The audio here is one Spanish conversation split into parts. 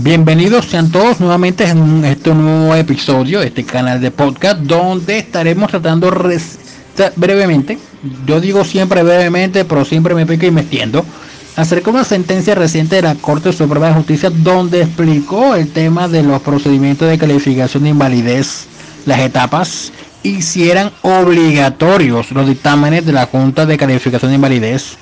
Bienvenidos sean todos nuevamente en este nuevo episodio de este canal de podcast donde estaremos tratando brevemente, yo digo siempre brevemente, pero siempre me pico y me extiendo, acerca de una sentencia reciente de la Corte Suprema de Justicia donde explicó el tema de los procedimientos de calificación de invalidez, las etapas, y si eran obligatorios los dictámenes de la Junta de Calificación de Invalidez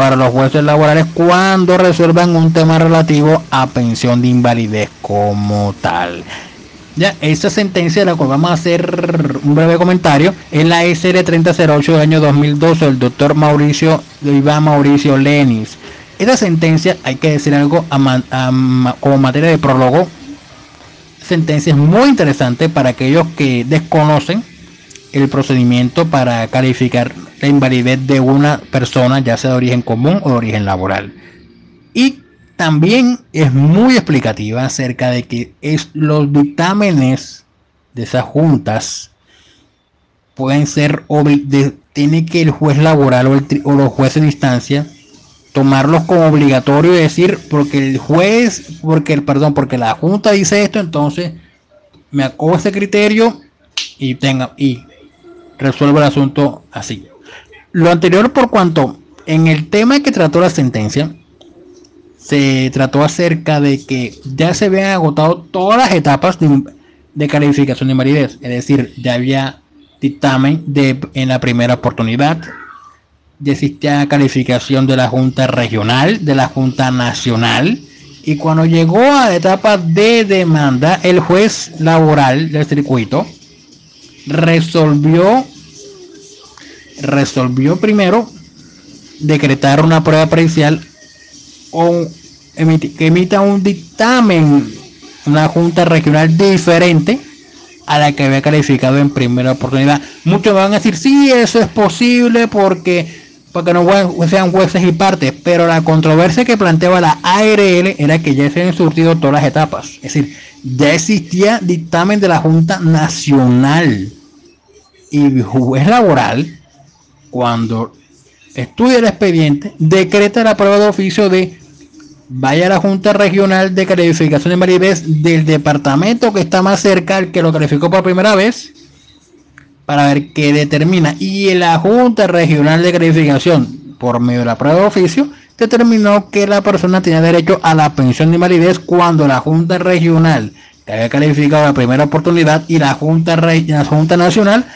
para los jueces laborales cuando resuelvan un tema relativo a pensión de invalidez como tal. Ya, esta sentencia la cual vamos a hacer un breve comentario es la SR 3008 del año 2012 del doctor Mauricio Iván Mauricio Lenis. Esta sentencia, hay que decir algo como materia de prólogo, sentencia es muy interesante para aquellos que desconocen el procedimiento para calificar la invalidez de una persona, ya sea de origen común o de origen laboral. Y también es muy explicativa acerca de que es, los dictámenes de esas juntas pueden ser, tiene que el juez laboral o, o los jueces de instancia tomarlos como obligatorio y decir porque el juez, porque el perdón, porque la junta dice esto, entonces me acojo ese criterio y tenga y resuelvo el asunto así. Lo anterior por cuanto en el tema que trató la sentencia se trató acerca de que ya se habían agotado todas las etapas de, calificación de invalidez, es decir, ya había dictamen de en la primera oportunidad, ya existía calificación de la Junta Regional, de la Junta Nacional, y cuando llegó a la etapa de demanda, el juez laboral del circuito resolvió resolvió primero decretar una prueba parcial o que emita un dictamen una junta regional diferente a la que había calificado en primera oportunidad. Muchos van a decir, sí, eso es posible porque porque no sean jueces y partes, pero la controversia que planteaba la ARL era que ya se habían surtido todas las etapas. Es decir, ya existía dictamen de la Junta Nacional y juez laboral, cuando estudia el expediente, decreta la prueba de oficio de vaya a la Junta Regional de Calificación de Maribes del departamento que está más cerca al que lo calificó por primera vez para ver qué determina. Y la Junta Regional de Calificación, por medio de la prueba de oficio, determinó que la persona tenía derecho a la pensión de invalidez cuando la Junta Regional, que había calificado la primera oportunidad, y la Junta, la Junta Nacional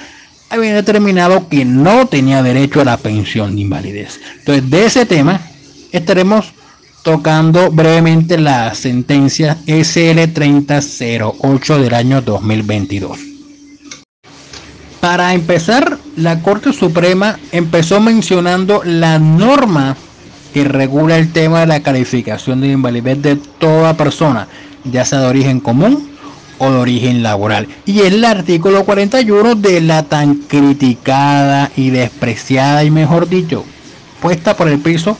había determinado que no tenía derecho a la pensión de invalidez. Entonces, de ese tema estaremos tocando brevemente la sentencia SL 3008 del año 2022. Para empezar, la Corte Suprema empezó mencionando la norma que regula el tema de la calificación de invalidez de toda persona, ya sea de origen común o de origen laboral. Y es el artículo 41 de la tan criticada y despreciada, y mejor dicho, puesta por el piso,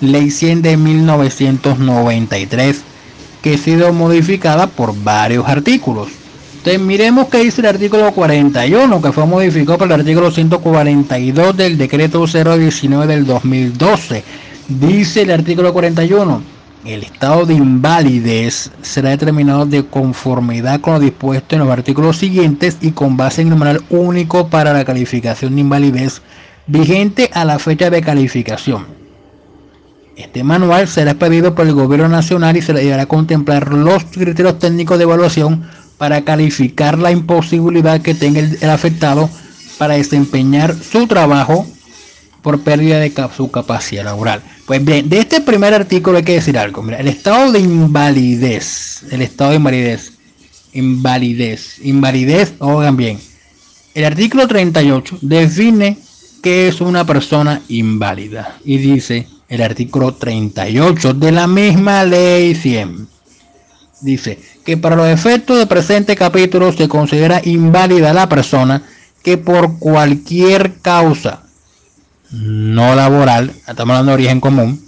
Ley 100 de 1993, que ha sido modificada por varios artículos miremos qué dice el artículo 41, que fue modificado por el artículo 142 del decreto 019 del 2012. Dice el artículo 41, el estado de invalidez será determinado de conformidad con lo dispuesto en los artículos siguientes y con base en manual único para la calificación de invalidez vigente a la fecha de calificación. Este manual será expedido por el gobierno nacional y se le deberá contemplar los criterios técnicos de evaluación para calificar la imposibilidad que tenga el, afectado para desempeñar su trabajo por pérdida de su capacidad laboral. Pues bien, de este primer artículo hay que decir algo. Mira, el estado de invalidez, el estado de invalidez, invalidez, invalidez, oigan bien. El artículo 38 define qué es una persona inválida y dice el artículo 38 de la misma ley 100 dice que para los efectos del presente capítulo se considera inválida la persona que por cualquier causa no laboral, estamos hablando de origen común,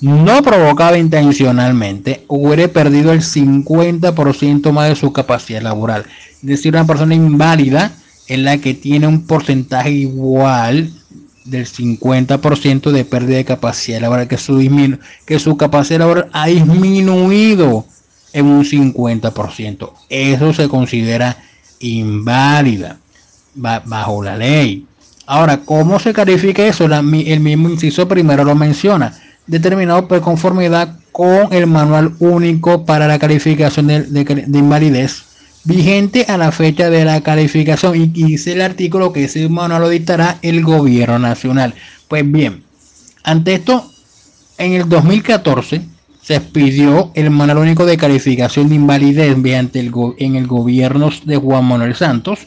no provocada intencionalmente, hubiera perdido el 50% más de su capacidad laboral. Es decir, una persona inválida es la que tiene un porcentaje igual del 50% de pérdida de capacidad laboral, que su, que su capacidad laboral ha disminuido en un 50%. Eso se considera inválida bajo la ley. Ahora, ¿cómo se califica eso? el mismo inciso primero lo menciona, determinado por conformidad con el manual único para la calificación de, invalidez vigente a la fecha de la calificación y dice el artículo que ese manual lo dictará el gobierno nacional. Pues bien, ante esto, en el 2014 se expidió el manual único de calificación de invalidez mediante el en el gobierno de Juan Manuel Santos,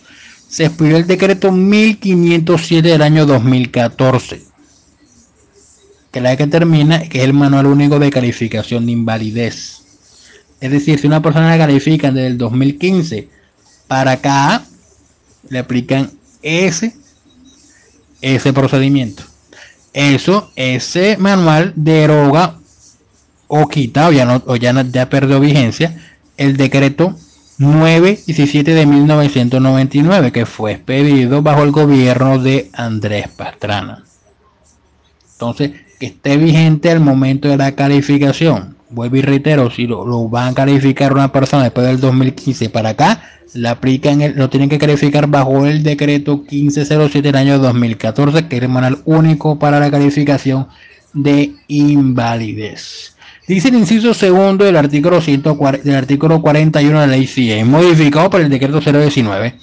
se expidió el decreto 1507 del año 2014, que la que termina, que es el manual único de calificación de invalidez. Es decir, si una persona la califica desde el 2015 para acá, le aplican ese, ese procedimiento. Eso, ese manual deroga o quita o ya no o ya, ya perdió vigencia el decreto 917 de 1999 que fue expedido bajo el gobierno de Andrés Pastrana. Entonces, que esté vigente al momento de la calificación. Vuelvo y reitero, si lo, van a calificar una persona después del 2015 para acá, la aplican, lo tienen que calificar bajo el decreto 1507 del año 2014, que es el manual único para la calificación de invalidez. Dice el inciso segundo del artículo, 140, del artículo 41 de la ley CIE, modificado por el decreto 019,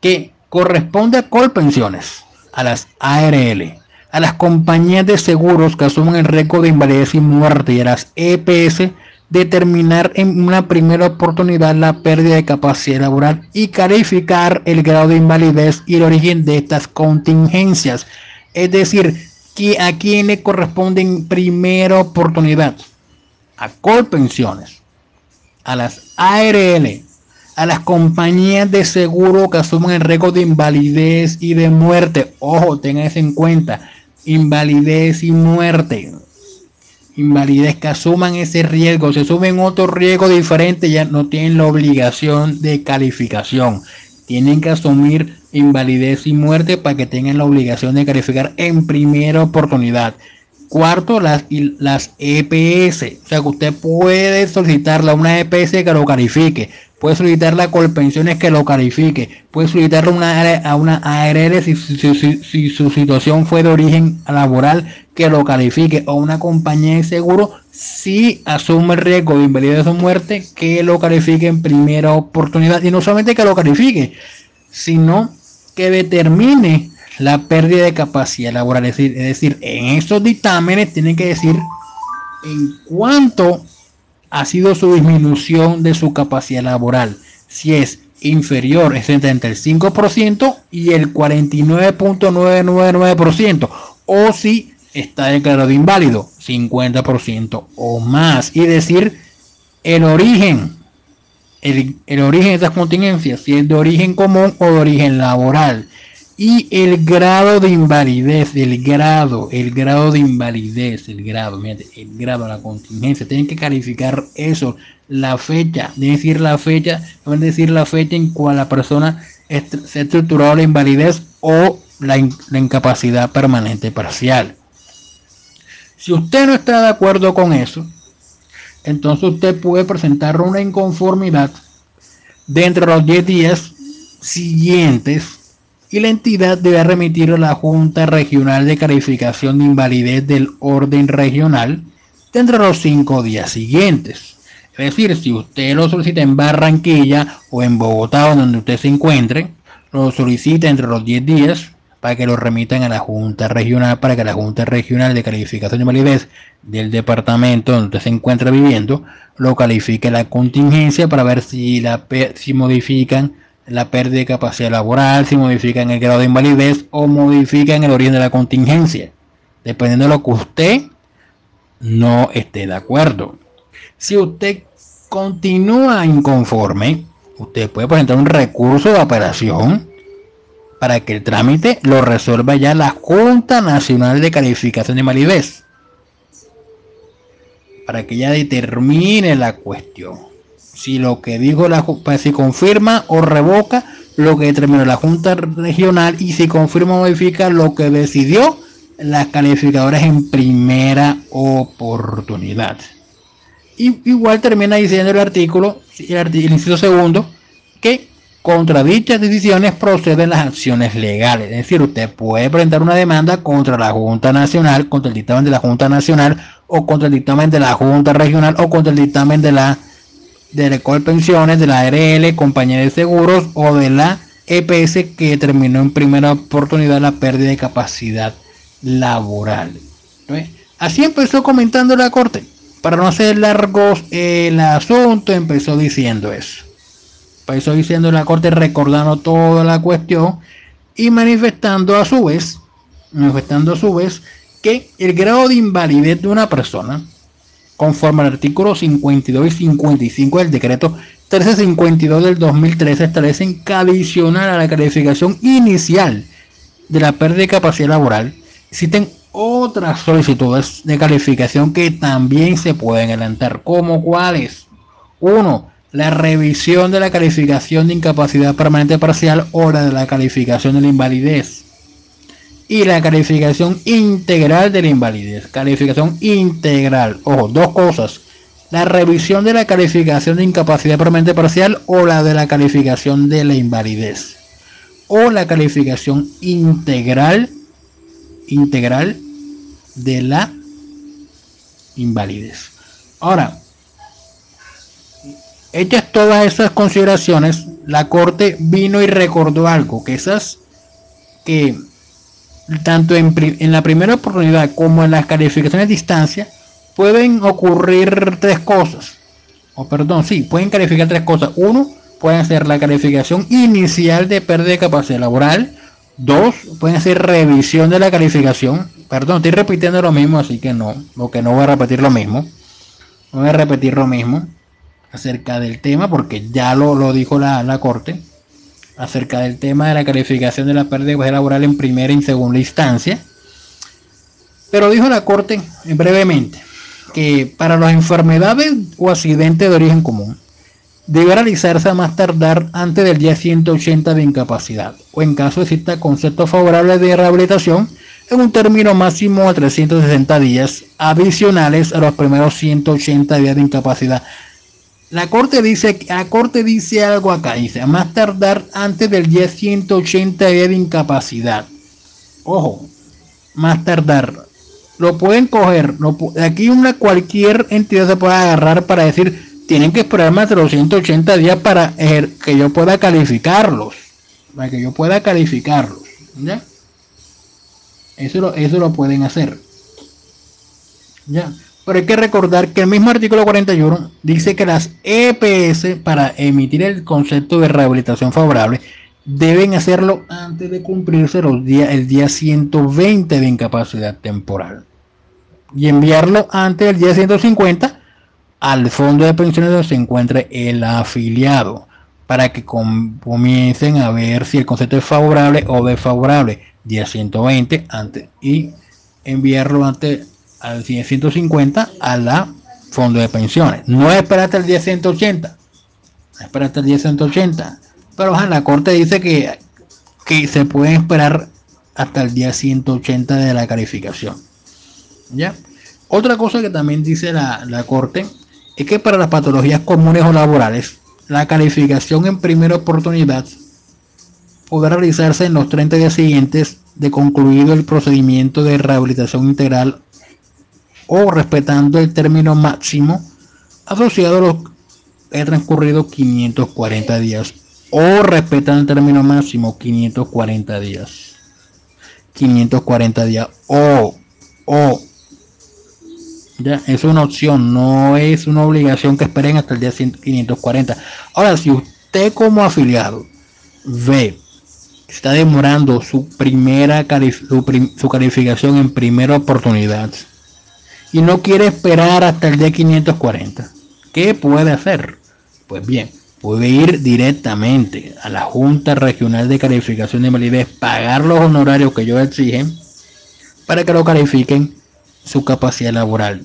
que corresponde a Colpensiones, a las ARL, a las compañías de seguros que asumen el récord de invalidez y muerte y a las EPS determinar en una primera oportunidad la pérdida de capacidad laboral y calificar el grado de invalidez y el origen de estas contingencias. Es decir, a quién le corresponde en primera oportunidad a Colpensiones, a las ARL, a las compañías de seguro que asumen el riesgo de invalidez y de muerte. Ojo, tengan eso en cuenta. Invalidez y muerte. Invalidez que asuman ese riesgo. Si asumen otro riesgo diferente, ya no tienen la obligación de calificación. Tienen que asumir invalidez y muerte para que tengan la obligación de calificar en primera oportunidad. Cuarto, las, las EPS. O sea que usted puede solicitarle a una EPS que lo califique. Puede solicitarle a Colpensiones que lo califique. Puede solicitarle una, a una ARL si, si, su situación fue de origen laboral que lo califique. O una compañía de seguro si asume el riesgo de invalidez o muerte que lo califique en primera oportunidad. Y no solamente que lo califique, sino que determine la pérdida de capacidad laboral. Es decir, es decir, en esos dictámenes tienen que decir en cuánto ha sido su disminución de su capacidad laboral. Si es inferior, es entre el 5% y el 49.999%. O si está declarado inválido, 50% o más. Y decir el origen, el, el origen de esas contingencias, si es de origen común o de origen laboral y el grado de invalidez, el grado, el grado de invalidez, el grado, el grado, la contingencia, tienen que calificar eso, la fecha, deben decir la fecha, deben decir la fecha en cual la persona se ha estructurado la invalidez o la, la incapacidad permanente parcial. Si usted no está de acuerdo con eso, entonces usted puede presentar una inconformidad dentro de los 10 días siguientes y la entidad debe remitir a la Junta Regional de Calificación de Invalidez del Orden Regional dentro de los cinco días siguientes. Es decir, si usted lo solicita en Barranquilla o en Bogotá donde usted se encuentre, lo solicita entre los 10 días para que lo remitan a la Junta Regional, para que la Junta Regional de Calificación de Invalidez del departamento donde usted se encuentra viviendo lo califique la contingencia para ver si, la, si modifican la pérdida de capacidad laboral, si modifican el grado de invalidez o modifican el origen de la contingencia, dependiendo de lo que usted no esté de acuerdo. Si usted continúa inconforme, usted puede presentar un recurso de apelación para que el trámite lo resuelva ya la Junta Nacional de Calificación de Invalidez, para que ya determine la cuestión si lo que dijo la pues, si confirma o revoca lo que determinó la Junta Regional y si confirma o modifica lo que decidió las calificadoras en primera oportunidad. Y igual termina diciendo el artículo, el, inciso segundo, que contra dichas decisiones proceden las acciones legales. Es decir, usted puede presentar una demanda contra la Junta Nacional, contra el dictamen de la Junta Nacional, o contra el dictamen de la Junta Regional, o contra el dictamen de la de Recol Pensiones, de la ARL, Compañía de Seguros, o de la EPS que determinó en primera oportunidad la pérdida de capacidad laboral. Así empezó comentando la Corte. Para no hacer largos el asunto, empezó diciendo eso. Empezó diciendo la Corte recordando toda la cuestión y manifestando a su vez, manifestando a su vez que el grado de invalidez de una persona, conforme al artículo 52 y 55 del decreto 1352 del 2013 establecen que adicional a la calificación inicial de la pérdida de capacidad laboral, existen otras solicitudes de calificación que también se pueden adelantar, como cuáles. Uno, la revisión de la calificación de incapacidad permanente parcial o la de la calificación de la invalidez. Y la calificación integral de la invalidez. Calificación integral. Ojo, dos cosas la revisión de la calificación de incapacidad permanente parcial o la de la calificación de la invalidez o la calificación integral integral de la invalidez. Ahora, hechas todas esas consideraciones, la Corte vino y recordó algo, que esas que tanto en, la primera oportunidad como en las calificaciones de distancia, pueden ocurrir tres cosas. O perdón, sí, pueden calificar tres cosas. Uno, pueden ser la calificación inicial de pérdida de capacidad laboral. Dos, pueden ser revisión de la calificación. Perdón, estoy repitiendo lo mismo, así que no, que no voy a repetir lo mismo. No voy a repetir lo mismo acerca del tema, porque ya lo, dijo la corte, acerca del tema de la calificación de la pérdida de laboral en primera y segunda instancia. Pero dijo la corte brevemente que para las enfermedades o accidentes de origen común debe realizarse a más tardar antes del día 180 de incapacidad o en caso exista concepto favorable de rehabilitación en un término máximo de 360 días adicionales a los primeros 180 días de incapacidad. La corte dice, la corte dice algo acá, dice más tardar antes del día 180 días de incapacidad. Ojo, más tardar lo pueden coger. aquí una cualquier entidad se puede agarrar para decir, tienen que esperar más de los 180 días para que yo pueda calificarlos. Para que yo pueda calificarlos. ¿Ya? Eso lo, eso lo pueden hacer. ¿Ya? Pero hay que recordar que el mismo artículo 41 dice que las EPS para emitir el concepto de rehabilitación favorable deben hacerlo antes de cumplirse los días, el día 120 de incapacidad temporal y enviarlo antes del día 150 al fondo de pensiones donde se encuentre el afiliado para que comiencen a ver si el concepto es favorable o desfavorable. Día 120 antes y enviarlo antes al día 150 a la fondo de pensiones no esperar hasta el día 180 espera hasta el día 180 pero la corte dice que, que se puede esperar hasta el día 180 de la calificación ¿Ya? Otra cosa que también dice la, la Corte es que para las patologías comunes o laborales, la calificación en primera oportunidad podrá realizarse en los 30 días siguientes de concluido el procedimiento de rehabilitación integral o respetando el término máximo asociado a los que transcurrido 540 días o respetando el término máximo 540 días. 540 días o o ya es una opción no es una obligación que esperen hasta el día 540 ahora si usted como afiliado ve está demorando su primera su calificación en primera oportunidad y no quiere esperar hasta el día 540 ¿qué puede hacer? pues bien puede ir directamente a la Junta Regional de Calificación de Validez, pagar los honorarios que ellos exigen para que lo califiquen su capacidad laboral.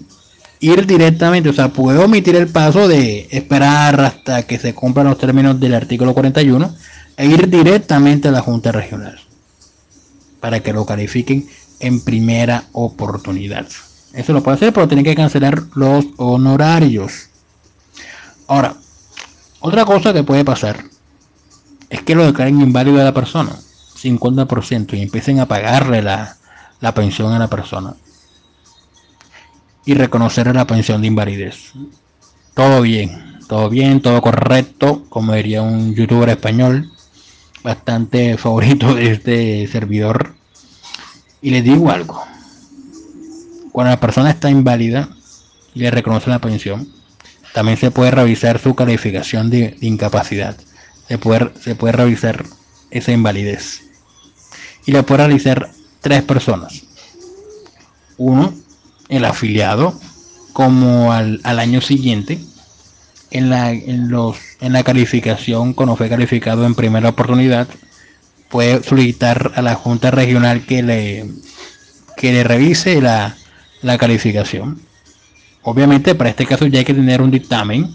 Ir directamente, o sea, puede omitir el paso de esperar hasta que se cumplan los términos del artículo 41 e ir directamente a la Junta Regional para que lo califiquen en primera oportunidad. Eso lo puede hacer, pero tiene que cancelar los honorarios. Ahora, otra cosa que puede pasar es que lo declaren inválido a la persona, 50%, y empiecen a pagarle la, la pensión a la persona. Y reconocer la pensión de invalidez. Todo bien, todo bien, todo correcto, como diría un youtuber español, bastante favorito de este servidor. Y les digo algo, cuando la persona está inválida y le reconoce la pensión, también se puede revisar su calificación de, incapacidad. Se puede, revisar esa invalidez. Y la puede realizar tres personas. Uno, el afiliado, como al, año siguiente, en la, calificación, cuando fue calificado en primera oportunidad, puede solicitar a la Junta Regional que le revise la, la calificación. Obviamente para este caso ya hay que tener un dictamen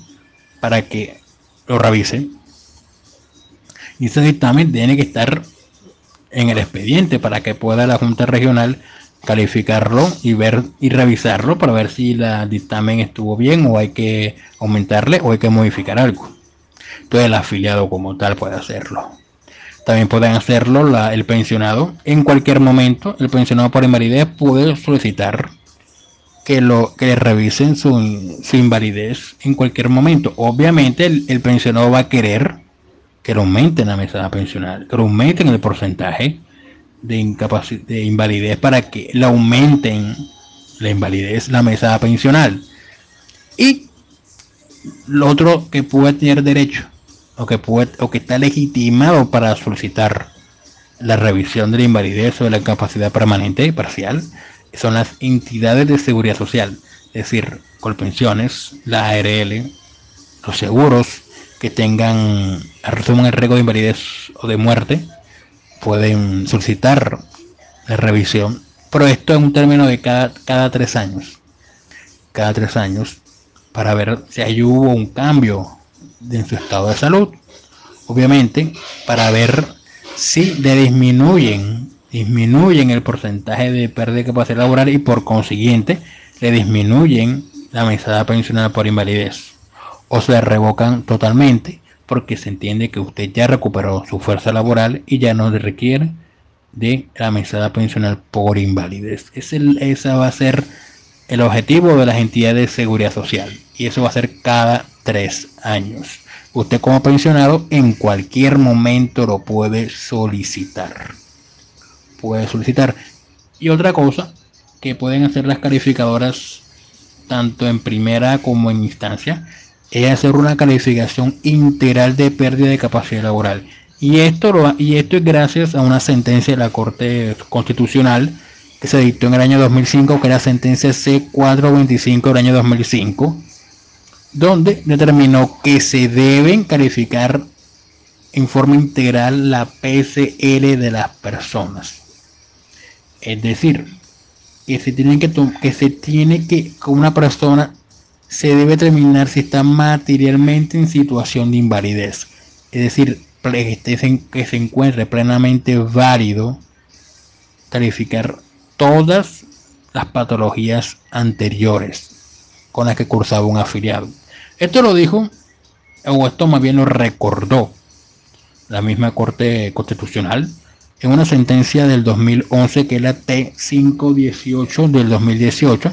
para que lo revise. Y ese dictamen tiene que estar en el expediente para que pueda la Junta Regional calificarlo y ver y revisarlo para ver si el dictamen estuvo bien o hay que aumentarle o hay que modificar algo. Entonces el afiliado como tal puede hacerlo. También pueden hacerlo el pensionado. En cualquier momento, el pensionado por invalidez puede solicitar que lo que le revisen su, invalidez en cualquier momento. Obviamente el, pensionado va a querer que lo aumenten la mesada pensional, que lo aumenten el porcentaje de, de invalidez para que le aumenten la invalidez, la mesada pensional. Y lo otro que puede tener derecho o que puede o que está legitimado para solicitar la revisión de la invalidez o de la incapacidad permanente y parcial son las entidades de seguridad social, es decir, Colpensiones, la ARL, los seguros que tengan, resumen el riesgo de invalidez o de muerte, pueden solicitar la revisión, pero esto es un término de cada, cada tres años, cada tres años, para ver si ahí hubo un cambio en su estado de salud, obviamente, para ver si le disminuyen disminuyen el porcentaje de pérdida de capacidad laboral y por consiguiente le disminuyen la mesada pensional por invalidez o se revocan totalmente porque se entiende que usted ya recuperó su fuerza laboral y ya no le requiere de la mesada pensional por invalidez. Ese, va a ser el objetivo de las entidades de seguridad social y eso va a ser cada tres años. Usted como pensionado en cualquier momento lo puede solicitar puede solicitar. Y otra cosa que pueden hacer las calificadoras tanto en primera como en instancia es hacer una calificación integral de pérdida de capacidad laboral. Y esto, y esto es gracias a una sentencia de la Corte Constitucional que se dictó en el año 2005, que era la sentencia C425 del año 2005, donde determinó que se deben calificar en forma integral la PCL de las personas. Es decir, que se tiene que, que se tiene que, con una persona se debe determinar si está materialmente en situación de invalidez. Es decir, que se encuentre plenamente válido calificar todas las patologías anteriores con las que cursaba un afiliado. Esto lo dijo, o esto más bien lo recordó la misma Corte Constitucional en una sentencia del 2011 que es la T518 del 2018,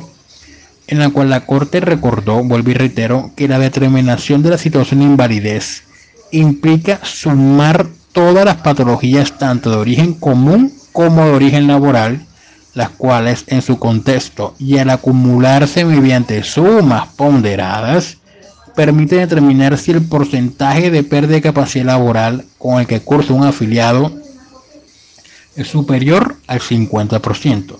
en la cual la Corte recordó, vuelvo y reitero, que la determinación de la situación de invalidez implica sumar todas las patologías tanto de origen común como de origen laboral, las cuales en su contexto y al acumularse mediante sumas ponderadas, permite determinar si el porcentaje de pérdida de capacidad laboral con el que cursa un afiliado superior al 50%.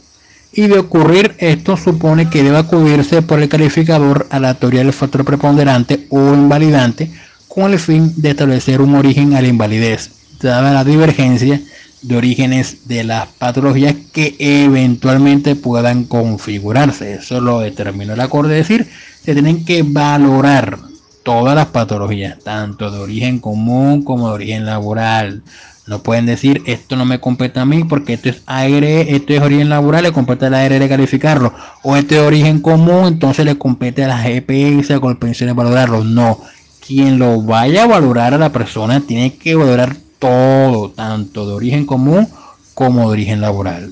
Y de ocurrir esto supone que debe acudirse por el calificador a la teoría del factor preponderante o invalidante con el fin de establecer un origen a la invalidez, dada la divergencia de orígenes de las patologías que eventualmente puedan configurarse. Eso lo determinó el acorde, es decir, se tienen que valorar todas las patologías, tanto de origen común como de origen laboral, No pueden decir esto no me compete a mí porque esto es aire, esto es origen laboral, le compete a la ARL calificarlo. O esto es origen común, entonces le compete a la GPS con pensiones valorarlo. No. Quien lo vaya a valorar a la persona tiene que valorar todo, tanto de origen común como de origen laboral.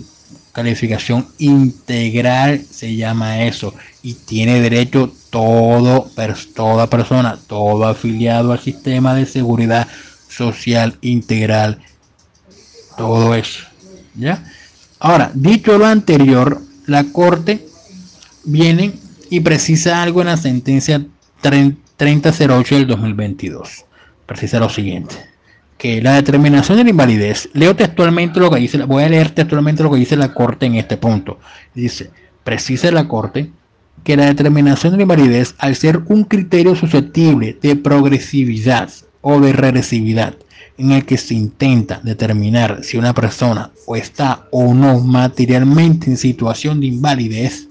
Calificación integral se llama eso. Y tiene derecho todo, toda persona, todo afiliado al sistema de seguridad social integral, todo eso. ¿Ya? Ahora, dicho lo anterior, la Corte viene y precisa algo en la sentencia 3008 del 2022. Precisa lo siguiente, que la determinación de la invalidez, leo textualmente lo que dice, voy a leer textualmente lo que dice la Corte en este punto. Dice, precisa la Corte que la determinación de la invalidez, al ser un criterio susceptible de progresividad o de regresividad en el que se intenta determinar si una persona está o no materialmente en situación de invalidez,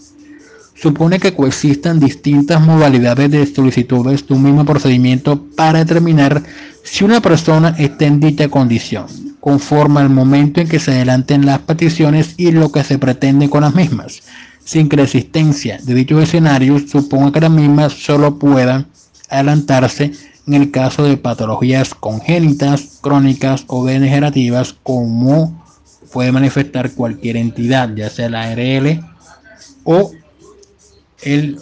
supone que coexistan distintas modalidades de solicitudes de un mismo procedimiento para determinar si una persona está en dicha condición, conforme al momento en que se adelanten las peticiones y lo que se pretende con las mismas, sin que la existencia de dichos escenarios suponga que las mismas solo puedan adelantarse en el caso de patologías congénitas, crónicas o degenerativas, como puede manifestar cualquier entidad, ya sea la ARL o el,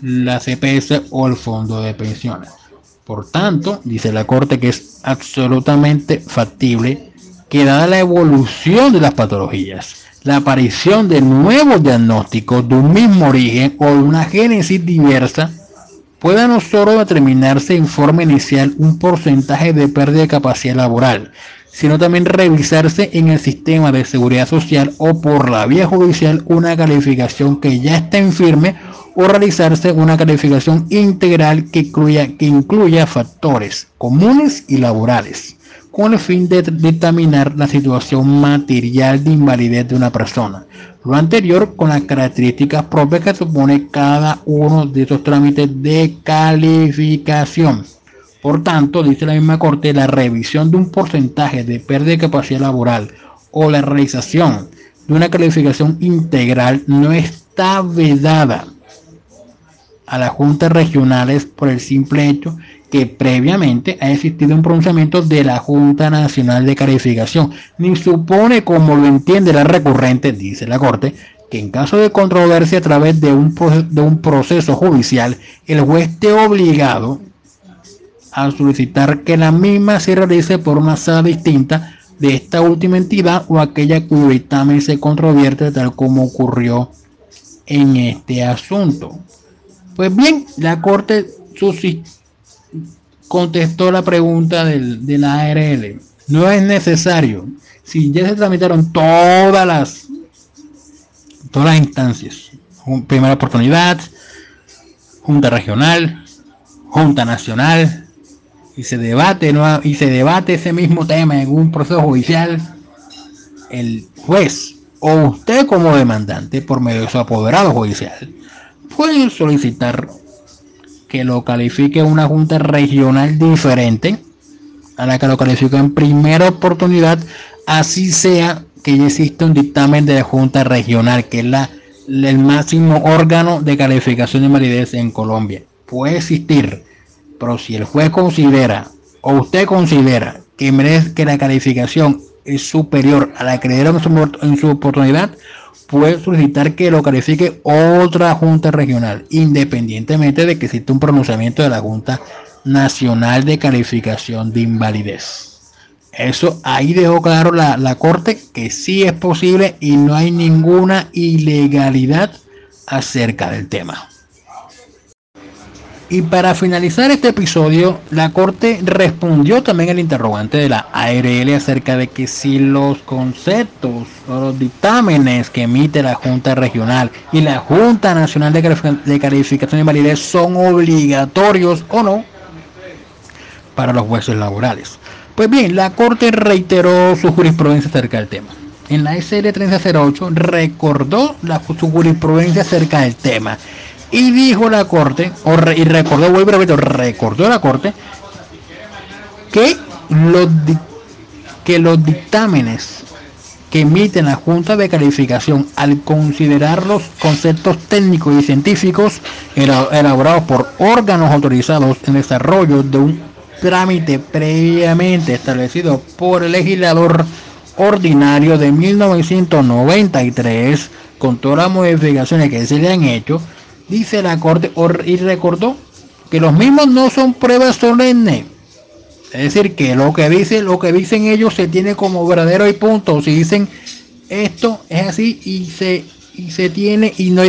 la CPS o el fondo de pensiones. Por tanto, dice la Corte que es absolutamente factible que dada la evolución de las patologías, la aparición de nuevos diagnósticos de un mismo origen o de una génesis diversa, pueda no solo determinarse en forma inicial un porcentaje de pérdida de capacidad laboral, sino también revisarse en el sistema de seguridad social o por la vía judicial una calificación que ya está en firme o realizarse una calificación integral que incluya, que incluya factores comunes y laborales con el fin de determinar la situación material de invalidez de una persona. Lo anterior con las características propias que supone cada uno de estos trámites de calificación. Por tanto, dice la misma Corte, la revisión de un porcentaje de pérdida de capacidad laboral o la realización de una calificación integral no está vedada a las juntas regionales por el simple hecho que previamente ha existido un pronunciamiento de la Junta Nacional de Calificación, ni supone, como lo entiende la recurrente, dice la Corte, que en caso de controversia a través de un, proceso judicial, el juez esté obligado a solicitar que la misma se realice por una sala distinta de esta última entidad o aquella cuyo dictamen se controvierte tal como ocurrió en este asunto. Pues bien, la Corte contestó la pregunta del, de la ARL. No es necesario. Si ya se tramitaron todas las todas las instancias, primera oportunidad, Junta Regional, Junta Nacional, y se debate y se debate ese mismo tema en un proceso judicial, el juez o usted como demandante por medio de su apoderado judicial puede solicitar que lo califique una junta regional diferente a la que lo calificó en primera oportunidad, así sea que ya existe un dictamen de la junta regional, que es la, el máximo órgano de calificación de validez en Colombia. Puede existir, pero si el juez considera o usted considera que merece que la calificación es superior a la que le dieron en su oportunidad, puede solicitar que lo califique otra junta regional, independientemente de que exista un pronunciamiento de la Junta Nacional de Calificación de Invalidez. Eso ahí dejó claro la, la Corte que sí es posible y no hay ninguna ilegalidad acerca del tema. Y para finalizar este episodio, la Corte respondió también al interrogante de la ARL acerca de que si los conceptos o los dictámenes que emite la Junta Regional y la Junta Nacional de Calificación y Validez son obligatorios o no para los jueces laborales. Pues bien, la Corte reiteró su jurisprudencia acerca del tema. En la SL 3008 recordó la, su jurisprudencia acerca del tema y dijo la corte, y recordó, vuelvo a recordó la corte, que los que los dictámenes que emiten la Junta de Calificación al considerar los conceptos técnicos y científicos elaborados por órganos autorizados en desarrollo de un trámite previamente establecido por el legislador ordinario de 1993 con todas las modificaciones que se le han hecho, dice la Corte y recordó que los mismos no son pruebas solemnes. Es decir, que lo que dice, lo que dicen ellos se tiene como verdadero y punto. Si dicen esto es así y se y se tiene y no,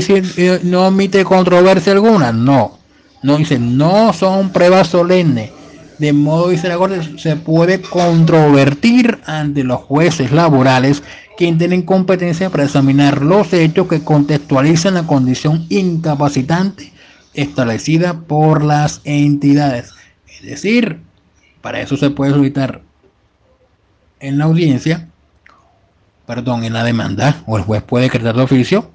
no omite controversia alguna, no. No dice, no son pruebas solemnes. De modo, dice la Corte, se puede controvertir ante los jueces laborales quien tienen competencia para examinar los hechos que contextualizan la condición incapacitante establecida por las entidades. Es decir, para eso se puede solicitar en la audiencia, perdón, en la demanda, o el juez puede decretar de oficio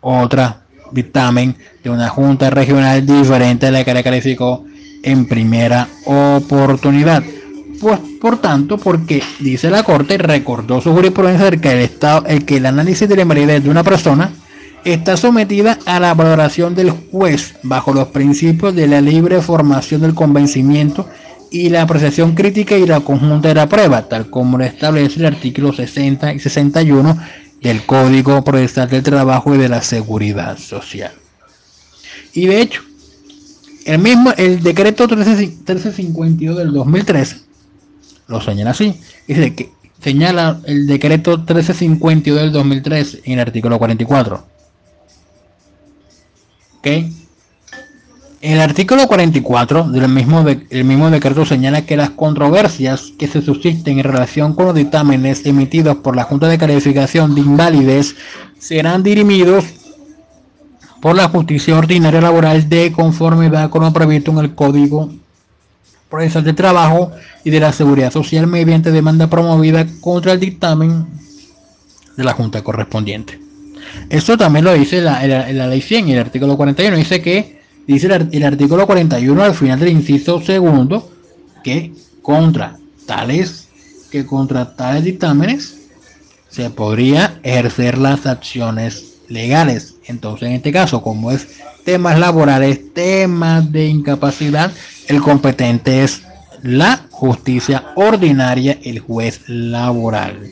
otra dictamen de una junta regional diferente a la que le calificó en primera oportunidad. Pues por tanto, porque dice la Corte, recordó su jurisprudencia de que el Estado, el que el análisis de la invalidez de una persona está sometida a la valoración del juez bajo los principios de la libre formación del convencimiento y la apreciación crítica y la conjunta de la prueba, tal como lo establece el artículo 60 y 61 del Código Procesal del Trabajo y de la Seguridad Social. Y de hecho, el mismo, el decreto 1352 del 2013 lo señala así. Dice que señala el decreto 1352 del 2003 en el artículo 44. ¿Ok? El artículo 44 del mismo, el mismo decreto señala que las controversias que se susciten en relación con los dictámenes emitidos por la Junta de Calificación de Invalidez serán dirimidos por la justicia ordinaria laboral de conformidad con lo previsto en el Código Procesal de Trabajo y de la Seguridad Social mediante demanda promovida contra el dictamen de la Junta correspondiente. Esto también lo dice la, ley 100 y el artículo 41. Dice que, dice el, artículo 41 al final del inciso segundo, que contra tales, que contra tales dictámenes se podría ejercer las acciones legales. Entonces, en este caso, como es temas laborales, temas de incapacidad, el competente es la justicia ordinaria, el juez laboral.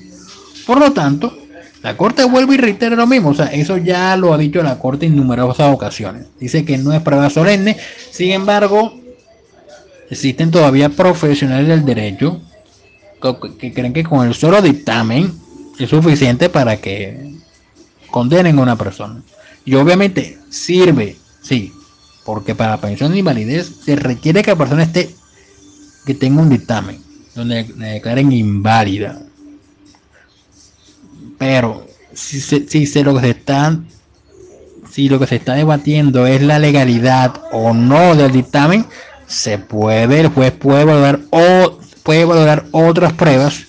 Por lo tanto, la Corte vuelve y reitera lo mismo, o sea, eso ya lo ha dicho la Corte en numerosas ocasiones. Dice que no es prueba solemne, sin embargo, existen todavía profesionales del derecho que creen que con el solo dictamen es suficiente para que condenen a una persona. Y obviamente sirve, sí, porque para pensión de invalidez se requiere que la persona esté, que tenga un dictamen donde le declaren inválida. Pero si se, lo que se está si lo que se está debatiendo es la legalidad o no del dictamen, se puede, el juez puede valorar o puede valorar otras pruebas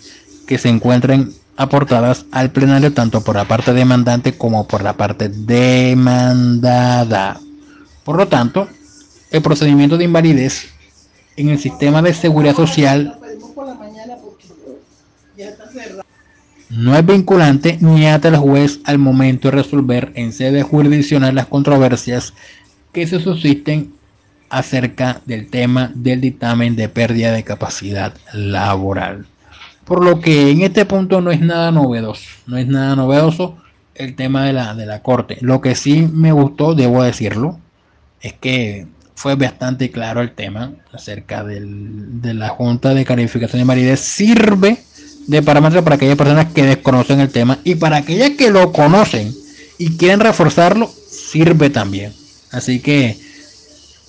que se encuentren aportadas al plenario tanto por la parte demandante como por la parte demandada. Por lo tanto, el procedimiento de invalidez en el sistema de seguridad social no es vinculante ni ata al juez al momento de resolver en sede jurisdiccional las controversias que se susciten acerca del tema del dictamen de pérdida de capacidad laboral. Por lo que en este punto no es nada novedoso, no es nada novedoso el tema de la, de la corte. Lo que sí me gustó, debo decirlo, es que fue bastante claro el tema acerca del, de la Junta de Calificación de Validez. Sirve de parámetro para aquellas personas que desconocen el tema y para aquellas que lo conocen y quieren reforzarlo, sirve también. Así que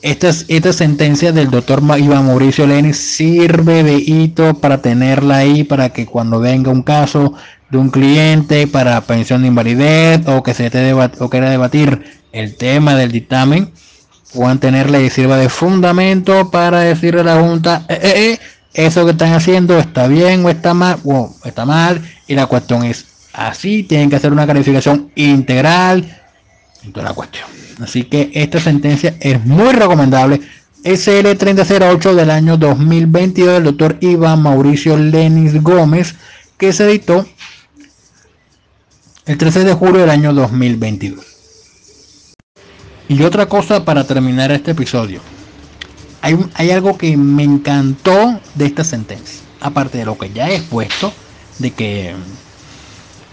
esta, sentencia del doctor Iván Mauricio Lenin sirve de hito para tenerla ahí para que cuando venga un caso de un cliente para pensión de invalidez o que se esté o quiera debatir el tema del dictamen puedan tenerla y sirva de fundamento para decirle a la junta eh, eh, eh, eso que están haciendo está bien o está mal o está mal y la cuestión es así tienen que hacer una calificación integral la cuestión Así que esta sentencia es muy recomendable SL 3008 del año 2022 del doctor Iván Mauricio Lenis Gómez, que se editó el 13 de julio del año 2022. Y otra cosa para terminar este episodio. Hay, hay algo que me encantó de esta sentencia, aparte de lo que ya he expuesto, de que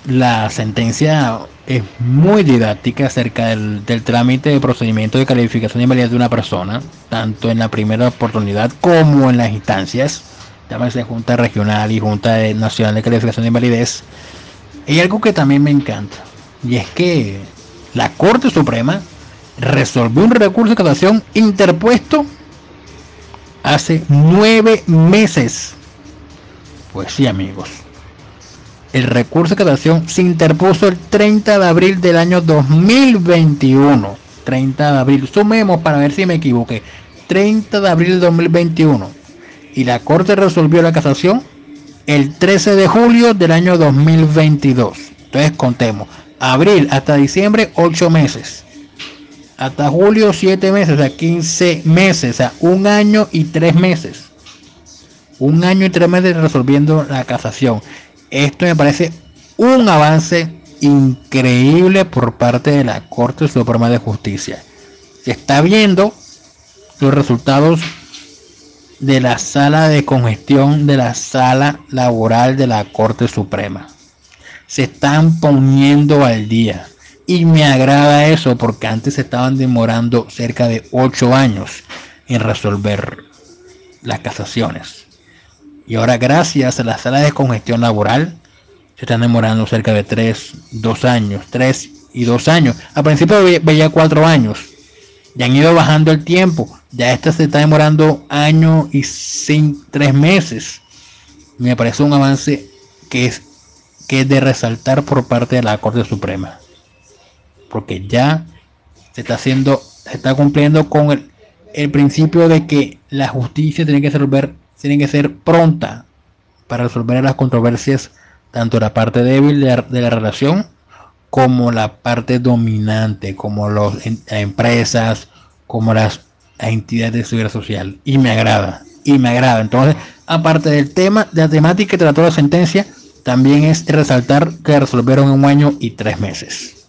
la sentencia es muy didáctica acerca del, trámite de procedimiento de calificación de invalidez de una persona, tanto en la primera oportunidad como en las instancias, llámese Junta Regional y Junta Nacional de Calificación de Invalidez. Hay algo que también me encanta, y es que la Corte Suprema resolvió un recurso de casación interpuesto hace nueve meses. Pues sí, amigos el recurso de casación se interpuso el 30 de abril del año 2021. 30 de abril. Sumemos para ver si me equivoqué. 30 de abril del 2021. Y la Corte resolvió la casación el 13 de julio del año 2022. Entonces contemos. Abril hasta diciembre, 8 meses. Hasta julio, 7 meses, o sea, 15 meses, o sea, un año y 3 meses. Un año y 3 meses resolviendo la casación. Esto me parece un avance increíble por parte de la Corte Suprema de Justicia. Se está viendo los resultados de la sala de congestión de la sala laboral de la Corte Suprema. Se están poniendo al día. Y me agrada eso porque antes se estaban demorando cerca de 8 años en resolver las casaciones. Y ahora gracias a la sala de congestión laboral se están demorando cerca de 3, 2 años, 3 y 2 años. Al principio veía 4 años. Ya han ido bajando el tiempo. Ya esta se está demorando año y 3 meses. Me parece un avance que es, que de resaltar por parte de la Corte Suprema. Porque ya se está haciendo, se está cumpliendo con el, el principio de que la justicia tiene que resolver tienen que ser pronta para resolver las controversias, tanto la parte débil de la, relación como la parte dominante, como las empresas, como las entidades de seguridad social. Y me agrada, y me agrada. Entonces, aparte del tema, de la temática que trató la sentencia, también es resaltar que resolvieron en un año y tres meses.